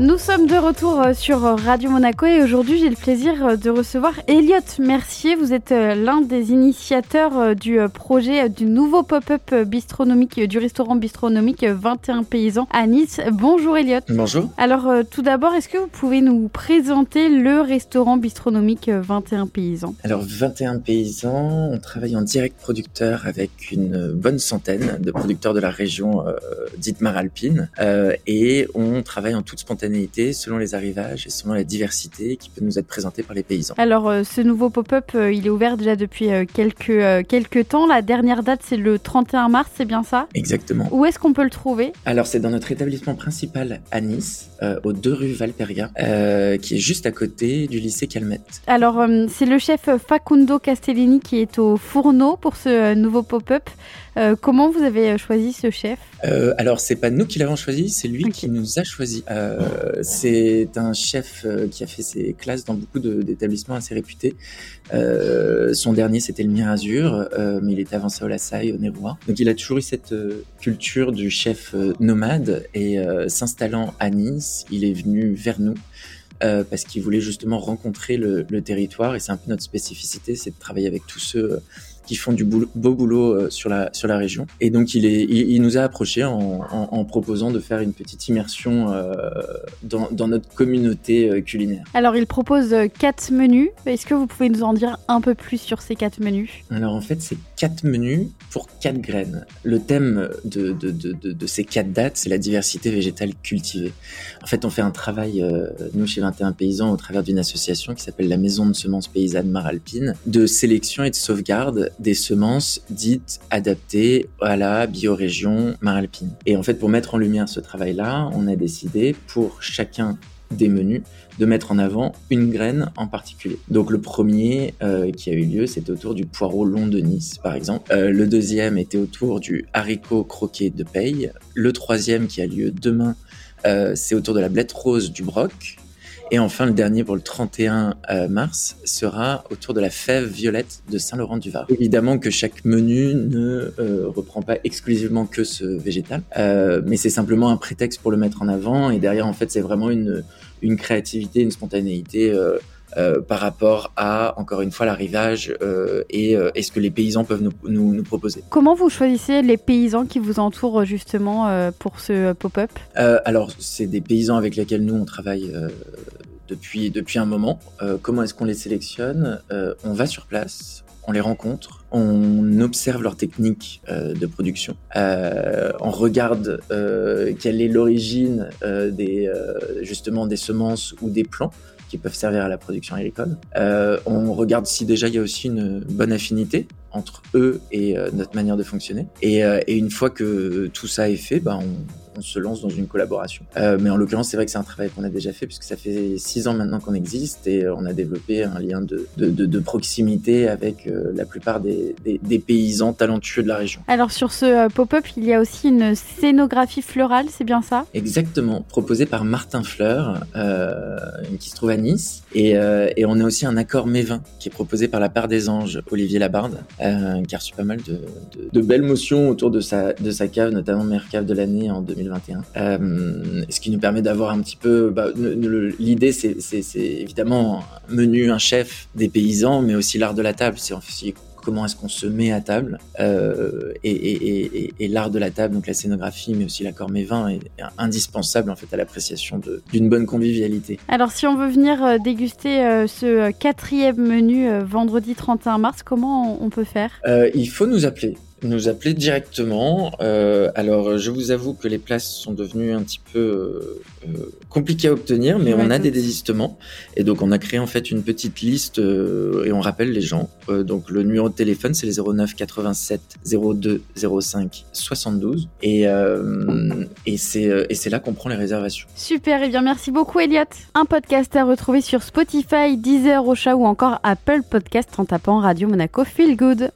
Nous sommes de retour euh, sur Radio Monaco et aujourd'hui j'ai le plaisir euh, de recevoir Elliot Mercier. Vous êtes euh, l'un des initiateurs du projet du nouveau pop-up bistronomique du restaurant bistronomique 21 paysans à Nice. Bonjour Elliot. Bonjour. Alors tout d'abord, est-ce que vous pouvez nous présenter le restaurant bistronomique 21 paysans? Alors 21 paysans, on travaille en direct producteur avec une bonne centaine de producteurs de la région dite Maralpine et on travaille en toute spontanéité selon les arrivages et selon la diversité qui peut nous être présentée par les paysans. Alors, euh, ce nouveau pop-up, euh, il est ouvert déjà depuis euh, quelques, quelques temps. La dernière date, c'est le 31 mars, c'est bien ça? Exactement. Où est-ce qu'on peut le trouver? Alors, c'est dans notre établissement principal à Nice, aux deux rues Valperga, qui est juste à côté du lycée Calmette. Alors, c'est le chef Facundo Castellini qui est au fourneau pour ce nouveau pop-up. Euh, comment vous avez euh, choisi ce chef? Euh, Alors, c'est pas nous qui l'avons choisi, c'est lui qui nous a choisi. Euh, c'est un chef qui a fait ses classes dans beaucoup d'établissements assez réputés. son dernier, c'était le Mirazur, mais il était avancé au Lassaille, au Nérois. Donc, il a toujours eu cette culture du chef nomade et s'installant à Nice, il est venu vers nous. parce qu'il voulait justement rencontrer le, le territoire et c'est un peu notre spécificité, c'est de travailler avec tous ceux qui font du beau boulot euh, sur la sur la région. Et donc il est il, nous a approché en, en, en, proposant de faire une petite immersion euh, dans, dans, notre communauté euh, culinaire. Alors il propose quatre menus. Est-ce que vous pouvez nous en dire un peu plus sur ces quatre menus? Alors en fait c'est quatre menus pour quatre graines. Le thème de, de, de, de, de ces quatre dates c'est la diversité végétale cultivée. En fait on fait un travail euh, nous chez 21 paysans au travers d'une association qui s'appelle la Maison de semences paysannes Maralpine de sélection et de sauvegarde des semences dites adaptées à la biorégion Maralpine. Et en fait, pour mettre en lumière ce travail-là, on a décidé pour chacun des menus de mettre en avant une graine en particulier. Donc le premier euh, qui a eu lieu, c'était autour du poireau long de Nice, par exemple. Euh, le deuxième était autour du haricot croqué de paille. Le troisième qui a lieu demain, euh, c'est autour de la blette rose du broc. Et enfin, le dernier pour le 31 euh, mars sera autour de la fève violette de Saint-Laurent-du-Var. Évidemment que chaque menu ne euh, reprend pas exclusivement que ce végétal, euh, mais c'est simplement un prétexte pour le mettre en avant. Et derrière, en fait, c'est vraiment une, une créativité, une spontanéité euh, par rapport à, encore une fois, l'arrivage euh, et, euh, ce que les paysans peuvent nous, nous, nous, proposer. Comment vous choisissez les paysans qui vous entourent justement pour ce pop-up? Alors, c'est des paysans avec lesquels nous, on travaille depuis, depuis un moment. comment est-ce qu'on les sélectionne? On va sur place, on les rencontre, on observe leur technique euh, de production, euh, on regarde euh, quelle est l'origine des justement des semences ou des plants qui peuvent servir à la production agricole. Euh, on regarde si déjà il y a aussi une bonne affinité entre eux et euh, notre manière de fonctionner. Et, euh, et, une fois que tout ça est fait, bah, on, on se lance dans une collaboration. Euh, mais en l'occurrence, c'est vrai que c'est un travail qu'on a déjà fait puisque ça fait six ans maintenant qu'on existe et on a développé un lien de, de, de, de proximité avec euh, la plupart des, des, des, paysans talentueux de la région. Alors sur ce pop-up, il y a aussi une scénographie florale, c'est bien ça? Exactement, proposée par Martin Fleur, euh, qui se trouve à Nice. Et, et on a aussi un accord mévin qui est proposé par la part des anges, Olivier Labarde euh, qui a reçu pas mal de, belles motions autour de sa, de sa cave, notamment meilleure cave de l'année en 2021. Euh, ce qui nous permet d'avoir un petit peu. Bah, L'idée, c'est évidemment menu un chef des paysans, mais aussi l'art de la table. C'est aussi comment est-ce qu'on se met à table euh, et, et, et, et l'art de la table, donc la scénographie, mais aussi l'accord vin est indispensable en fait à l'appréciation d'une bonne convivialité. Alors si on veut venir euh, déguster ce quatrième menu vendredi 31 mars, comment on peut faire? Euh, Il faut nous appeler nous appeler directement. Euh, alors, je vous avoue que les places sont devenues un petit peu euh, euh compliquées à obtenir, mais on a des désistements. Et donc, on a créé en fait une petite liste euh, et on rappelle les gens. Donc, le numéro de téléphone, c'est les 09 87 02 05 72. Et, et c'est là qu'on prend les réservations. Super, et bien merci beaucoup, Elliot. Un podcast à retrouver sur Spotify, Deezer, Ocha ou encore Apple Podcast en tapant Radio Monaco Feel Good.